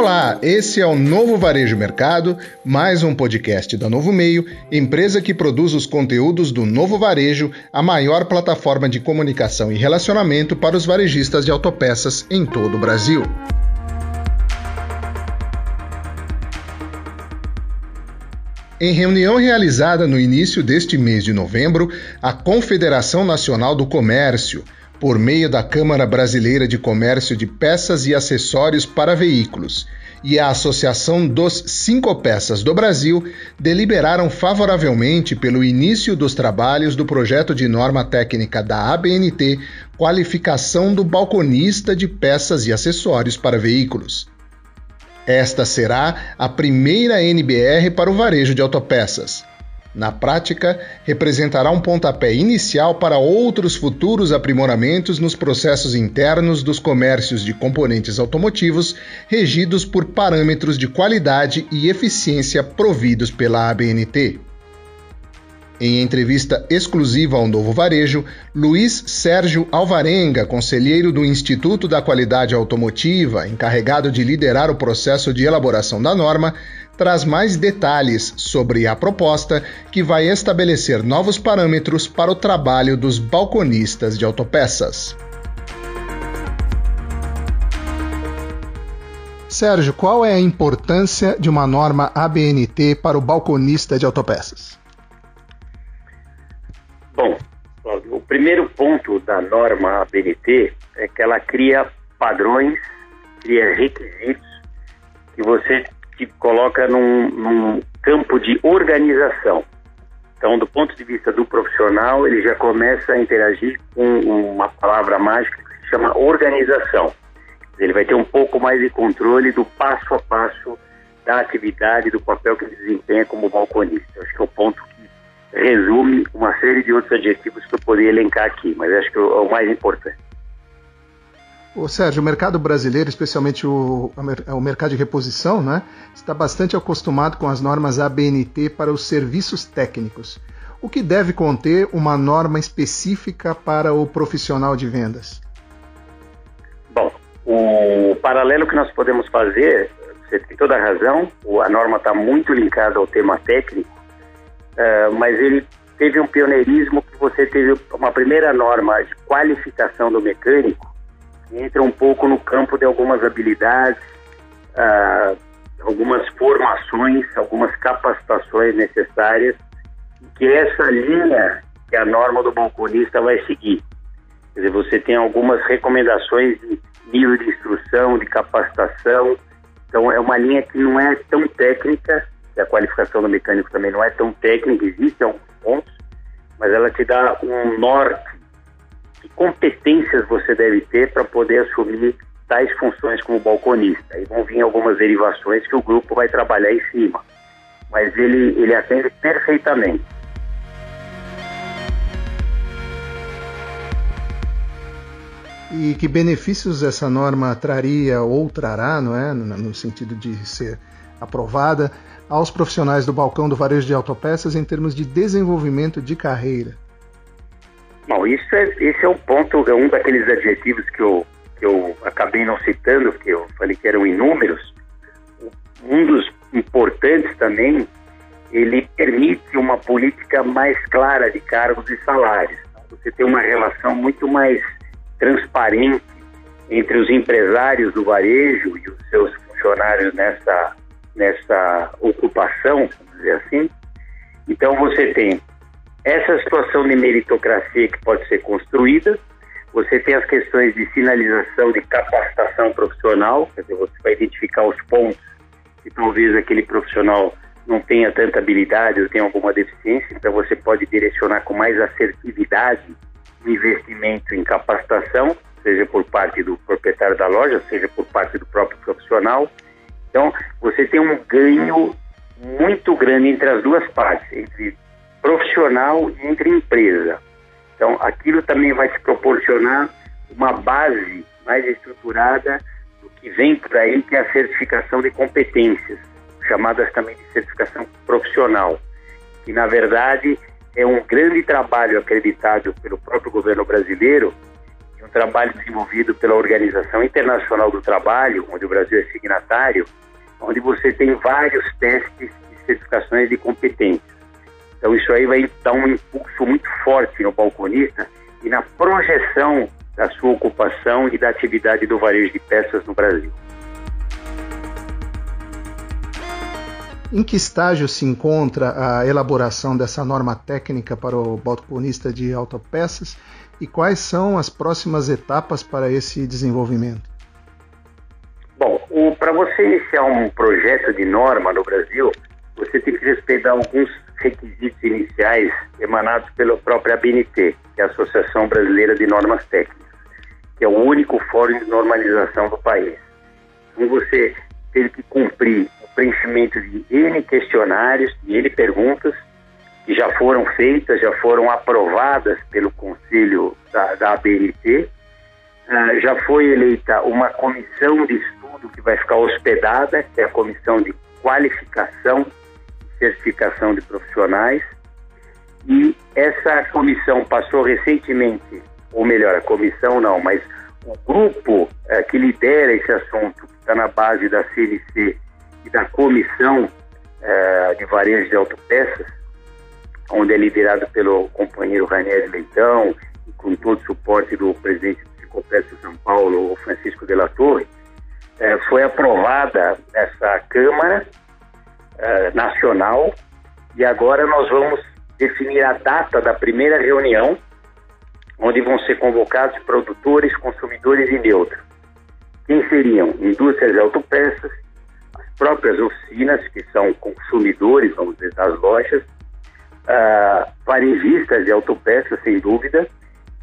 Olá, esse é o Novo Varejo Mercado, mais um podcast da Novo Meio, empresa que produz os conteúdos do Novo Varejo, a maior plataforma de comunicação e relacionamento para os varejistas de autopeças em todo o Brasil. Em reunião realizada no início deste mês de novembro, a Confederação Nacional do Comércio, por meio da Câmara Brasileira de Comércio de Peças e Acessórios para Veículos e a Associação dos Cinco Peças do Brasil deliberaram favoravelmente pelo início dos trabalhos do projeto de norma técnica da ABNT Qualificação do Balconista de Peças e Acessórios para Veículos. Esta será a primeira NBR para o varejo de autopeças. Na prática, representará um pontapé inicial para outros futuros aprimoramentos nos processos internos dos comércios de componentes automotivos regidos por parâmetros de qualidade e eficiência providos pela ABNT. Em entrevista exclusiva ao Novo Varejo, Luiz Sérgio Alvarenga, conselheiro do Instituto da Qualidade Automotiva, encarregado de liderar o processo de elaboração da norma, traz mais detalhes sobre a proposta que vai estabelecer novos parâmetros para o trabalho dos balconistas de autopeças. Sérgio, qual é a importância de uma norma ABNT para o balconista de autopeças? Primeiro ponto da norma ABNT é que ela cria padrões, cria requisitos que você te coloca num, num campo de organização. Então, do ponto de vista do profissional, ele já começa a interagir com uma palavra mágica que se chama organização. Ele vai ter um pouco mais de controle do passo a passo da atividade, do papel que ele desempenha como balconista. Acho que é o ponto resume uma série de outros adjetivos que eu poderia elencar aqui, mas acho que é o mais importante. O Sérgio, o mercado brasileiro, especialmente o, o mercado de reposição, né, está bastante acostumado com as normas ABNT para os serviços técnicos. O que deve conter uma norma específica para o profissional de vendas? Bom, o paralelo que nós podemos fazer, você tem toda a razão, a norma está muito linkada ao tema técnico, uh, mas ele teve um pioneirismo que você teve uma primeira norma de qualificação do mecânico, entra um pouco no campo de algumas habilidades, uh, algumas formações, algumas capacitações necessárias, que é essa linha que a norma do balconista vai seguir. Quer dizer, você tem algumas recomendações de nível de instrução, de capacitação, então é uma linha que não é tão técnica, a qualificação do mecânico também não é tão técnica, existem alguns pontos, mas ela te dá um norte que competências você deve ter para poder assumir tais funções como balconista. Aí vão vir algumas derivações que o grupo vai trabalhar em cima, mas ele, ele atende perfeitamente. E que benefícios essa norma traria ou trará, não é, no sentido de ser aprovada, aos profissionais do balcão do varejo de autopeças em termos de desenvolvimento de carreira? Bom, isso é, esse é um ponto, é um daqueles adjetivos que eu, que eu acabei não citando, porque eu falei que eram inúmeros. Um dos importantes também, ele permite uma política mais clara de cargos e salários. Você tem uma relação muito mais transparente entre os empresários do varejo e os seus funcionários nessa, nessa ocupação, vamos dizer assim. Então você tem essa situação de meritocracia que pode ser construída, você tem as questões de sinalização de capacitação profissional, quer dizer, você vai identificar os pontos que talvez aquele profissional não tenha tanta habilidade ou tenha alguma deficiência, então você pode direcionar com mais assertividade o investimento em capacitação, seja por parte do proprietário da loja, seja por parte do próprio profissional. Então, você tem um ganho muito grande entre as duas partes, entre profissional e entre empresa. Então, aquilo também vai te proporcionar uma base mais estruturada do que vem por aí, que é a certificação de competências, chamadas também de certificação profissional, que na verdade é um grande trabalho acreditado pelo próprio governo brasileiro um trabalho desenvolvido pela Organização Internacional do Trabalho, onde o Brasil é signatário, onde você tem vários testes e certificações de competência. Então isso aí vai dar um impulso muito forte no balconista e na projeção da sua ocupação e da atividade do varejo de peças no Brasil. Em que estágio se encontra a elaboração dessa norma técnica para o balconista de autopeças e quais são as próximas etapas para esse desenvolvimento? Bom, para você iniciar um projeto de norma no Brasil, você tem que respeitar alguns requisitos iniciais emanados pela própria ABNT, que é a Associação Brasileira de Normas Técnicas, que é o único fórum de normalização do país. Então você teve que cumprir o preenchimento de N questionários, de N perguntas, que já foram feitas, já foram aprovadas pelo Conselho da, da ABNT. Uh, ah, já foi eleita uma comissão de estudo que vai ficar hospedada, que é a Comissão de Qualificação e Certificação de Profissionais. E essa comissão passou recentemente, ou melhor, a comissão não, mas o grupo uh, que lidera esse assunto, que está na base da CNC e da Comissão uh, de Varejo de Autopeças, onde é liderado pelo companheiro Ranieri Leitão com todo o suporte do presidente do Psicopécio São Paulo, Francisco de la Torre, é, foi aprovada essa Câmara é, Nacional e agora nós vamos definir a data da primeira reunião, onde vão ser convocados produtores, consumidores e neutros. Quem seriam? Indústrias de autopeças, as próprias oficinas, que são consumidores, vamos dizer, das lojas, uh, varejistas de autopeças, sem dúvida,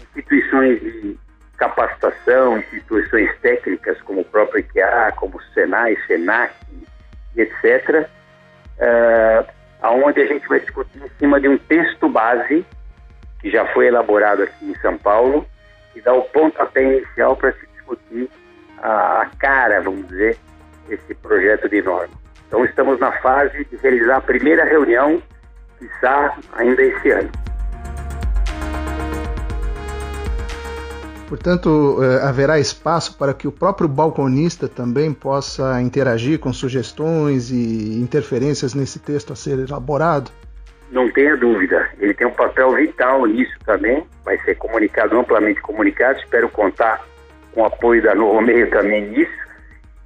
instituições de capacitação, instituições técnicas como o próprio IKEA, como o Senai, Senac, etc., uh, aonde a gente vai discutir em cima de um texto base que já foi elaborado aqui em São Paulo e dá o pontapé inicial para se discutir a, a cara, vamos dizer, esse projeto de norma. Então estamos na fase de realizar a primeira reunião quiçá ainda esse ano. Portanto, eh, haverá espaço para que o próprio balconista também possa interagir com sugestões e interferências nesse texto a ser elaborado? Não tenha dúvida. Ele tem um papel vital nisso também. Vai ser comunicado, amplamente comunicado. Espero contar com o apoio da Novo Meio também nisso.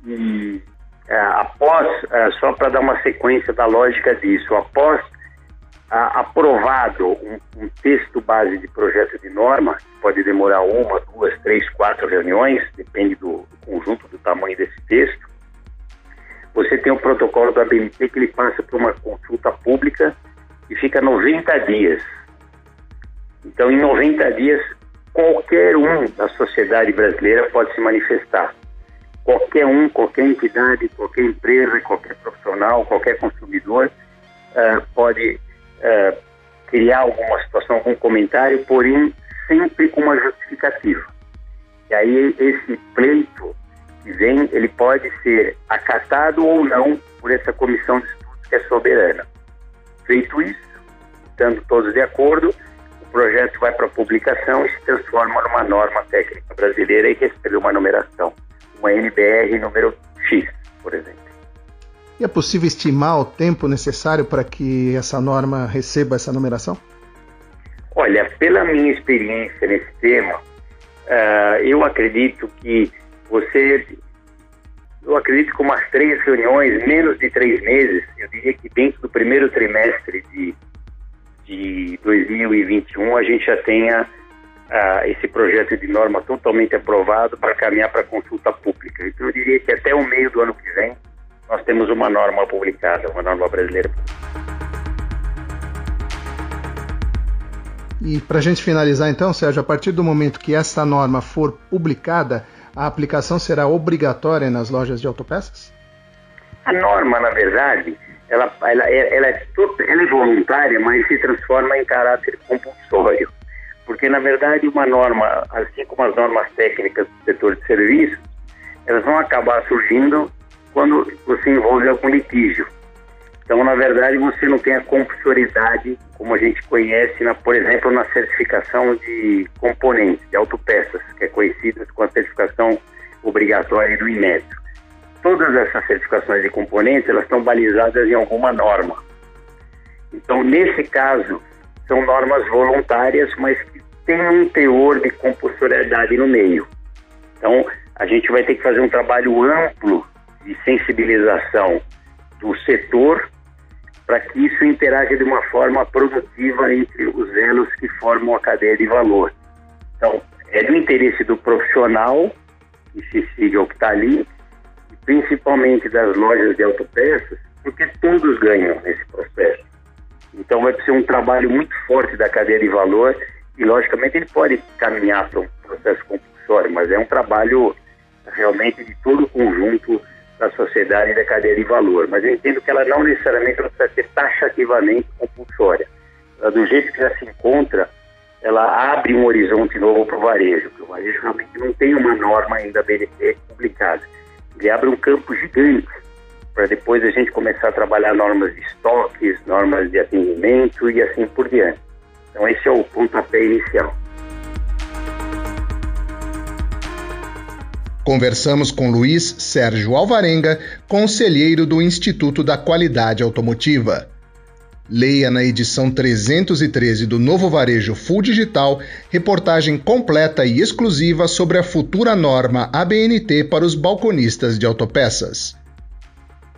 E é, após, é, só para dar uma sequência da lógica disso, após aprovado um, um, texto base de projeto de norma, pode demorar uma, duas, três, quatro reuniões, depende do, do conjunto, do tamanho desse texto. Você tem o protocolo da BNT que ele passa por uma consulta pública e fica 90 dias. Então, em 90 dias, qualquer um da sociedade brasileira pode se manifestar. Qualquer um, qualquer entidade, qualquer empresa, qualquer profissional, qualquer consumidor uh, pode é, criar alguma situação, algum comentário, porém sempre com uma justificativa. E aí esse pleito que vem, ele pode ser acatado ou não por essa comissão de estudos que é soberana. Feito isso, estando todos de acordo, o projeto vai para publicação e se transforma numa norma técnica brasileira e recebe uma numeração, uma NBR número X, por exemplo. E é possível estimar o tempo necessário para que essa norma receba essa numeração? Olha, pela minha experiência nesse tema, uh, eu acredito que você. Eu acredito que umas três reuniões, menos de três meses, eu diria que dentro do primeiro trimestre de, de 2021 a gente já tenha uh, esse projeto de norma totalmente aprovado para caminhar para consulta pública. Então eu diria que até o meio do ano que vem temos uma norma publicada, uma norma brasileira. E para a gente finalizar então, Sérgio, a partir do momento que essa norma for publicada, a aplicação será obrigatória nas lojas de autopeças? A norma, na verdade, ela, ela, ela, é, ela é voluntária, mas se transforma em caráter compulsório. Porque, na verdade, uma norma, assim como as normas técnicas do setor de serviços, elas vão acabar surgindo quando você envolve algum litígio. Então, na verdade, você não tem a compulsoriedade como a gente conhece, na, por exemplo, na certificação de componentes, de autopeças, que é conhecida com a certificação obrigatória do Inmetro. Todas essas certificações de componentes, elas estão balizadas em alguma norma. Então, nesse caso, são normas voluntárias, mas que têm um teor de compulsoriedade no meio. Então, a gente vai ter que fazer um trabalho amplo de sensibilização do setor para que isso interaja de uma forma produtiva entre os elos que formam a cadeia de valor. Então, é do interesse do profissional que se siga o que está ali, principalmente das lojas de autopeças, porque todos ganham nesse processo. Então vai ser um trabalho muito forte da cadeia de valor e, logicamente, ele pode caminhar para um processo compulsório, mas é um trabalho realmente de todo o conjunto da sociedade da cadeia de valor. Mas eu entendo que ela não necessariamente precisa ser taxativamente compulsória. Ela, do jeito que já se encontra, ela abre um horizonte novo para o varejo, porque o varejo realmente não tem uma norma ainda BNT publicada. Ele abre um campo gigante para depois a gente começar a trabalhar normas de estoques, normas de atendimento e assim por diante. Então esse é o pontapé inicial. Conversamos com Luiz Sérgio Alvarenga, conselheiro do Instituto da Qualidade Automotiva. Leia na edição 313 do Novo Varejo Full Digital reportagem completa e exclusiva sobre a futura norma ABNT para os balconistas de autopeças.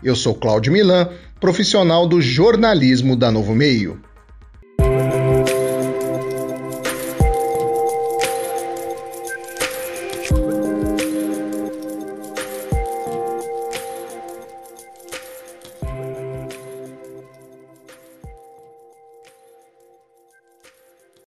Eu sou Cláudio Milan, profissional do jornalismo da Novo Meio.